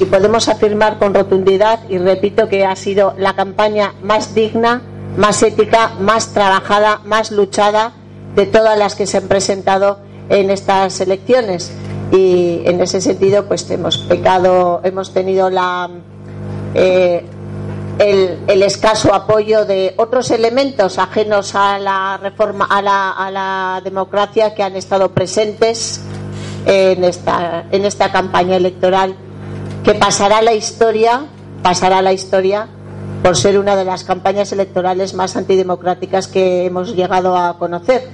y podemos afirmar con rotundidad, y repito que ha sido la campaña más digna, más ética, más trabajada, más luchada de todas las que se han presentado en estas elecciones. Y en ese sentido, pues hemos pecado, hemos tenido eh, el, escaso apoyo de otros elementos ajenos a la reforma, a la, democracia que han estado presentes en esta campaña electoral que pasará la historia, pasará la historia por ser una de las campañas electorales más antidemocráticas que hemos llegado a conocer